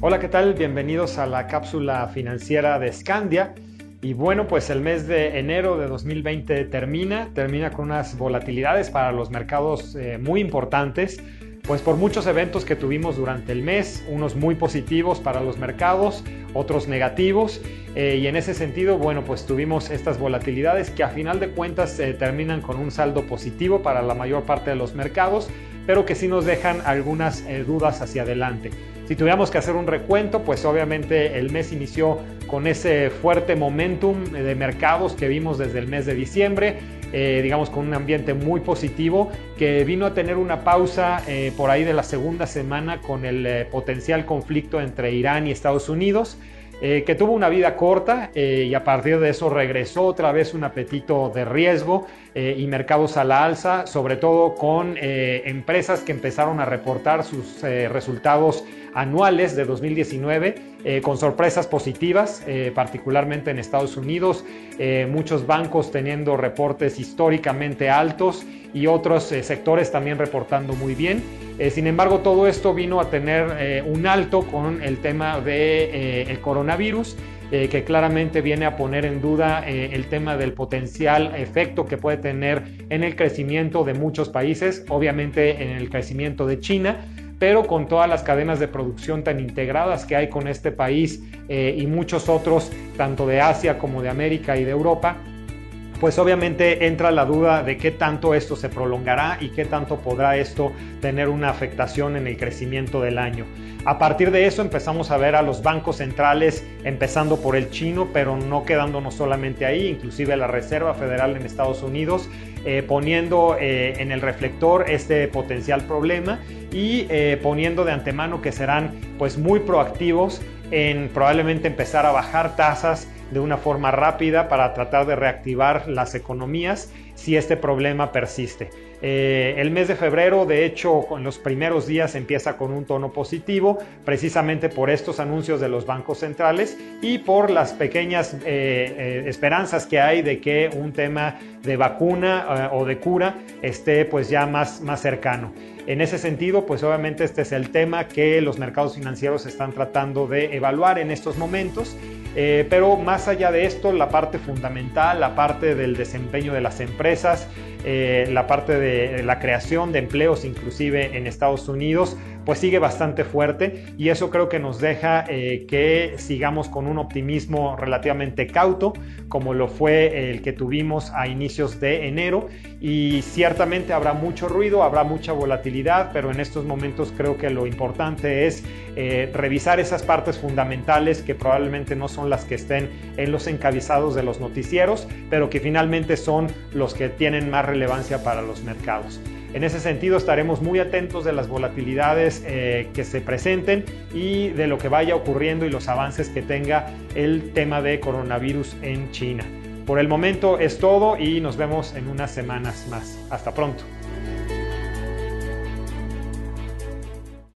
Hola, ¿qué tal? Bienvenidos a la cápsula financiera de Scandia. Y bueno, pues el mes de enero de 2020 termina, termina con unas volatilidades para los mercados eh, muy importantes, pues por muchos eventos que tuvimos durante el mes, unos muy positivos para los mercados, otros negativos, eh, y en ese sentido, bueno, pues tuvimos estas volatilidades que a final de cuentas eh, terminan con un saldo positivo para la mayor parte de los mercados, pero que sí nos dejan algunas dudas hacia adelante. Si tuviéramos que hacer un recuento, pues obviamente el mes inició con ese fuerte momentum de mercados que vimos desde el mes de diciembre, eh, digamos con un ambiente muy positivo, que vino a tener una pausa eh, por ahí de la segunda semana con el eh, potencial conflicto entre Irán y Estados Unidos. Que tuvo una vida corta y a partir de eso regresó otra vez un apetito de riesgo y mercados a la alza, sobre todo con empresas que empezaron a reportar sus resultados anuales de 2019 eh, con sorpresas positivas, eh, particularmente en Estados Unidos, eh, muchos bancos teniendo reportes históricamente altos y otros sectores también reportando muy bien. sin embargo, todo esto vino a tener un alto con el tema del el coronavirus. que claramente viene a poner en duda el tema del potencial efecto que puede tener en el crecimiento de muchos países, obviamente en el crecimiento de China, pero con todas las cadenas de producción tan integradas que hay con este país eh, y muchos otros, tanto de Asia como de América y de Europa, pues obviamente entra la duda de qué tanto esto se prolongará y qué tanto podrá esto tener una afectación en el crecimiento del año. A partir de eso empezamos a ver a los bancos centrales, empezando por el chino, pero no quedándonos solamente ahí, inclusive la Reserva Federal en Estados Unidos, eh, poniendo eh, en el reflector este potencial problema y eh, poniendo de antemano que serán pues muy proactivos en probablemente empezar a bajar tasas de una forma rápida para tratar de reactivar las economías si este problema persiste. Eh, el mes de febrero, de hecho, en los primeros días empieza con un tono positivo, precisamente por estos anuncios de los bancos centrales y por las pequeñas eh, eh, esperanzas que hay de que un tema de vacuna o de cura esté pues ya más, más cercano. En ese sentido, pues obviamente este es el tema que los mercados financieros están tratando de evaluar en estos momentos. Eh, pero más allá de esto, la parte fundamental, la parte del desempeño de las empresas, eh, la parte de la creación de empleos inclusive en Estados Unidos, pues sigue bastante fuerte. Y eso creo que nos deja eh, que sigamos con un optimismo relativamente cauto como lo fue el que tuvimos a inicios de enero. Y ciertamente habrá mucho ruido, habrá mucha volatilidad, pero en estos momentos creo que lo importante es eh, revisar esas partes fundamentales que probablemente no son las que estén en los encabezados de los noticieros, pero que finalmente son los que tienen más relevancia para los mercados. En ese sentido estaremos muy atentos de las volatilidades eh, que se presenten y de lo que vaya ocurriendo y los avances que tenga el tema de coronavirus en China. Por el momento es todo y nos vemos en unas semanas más. Hasta pronto.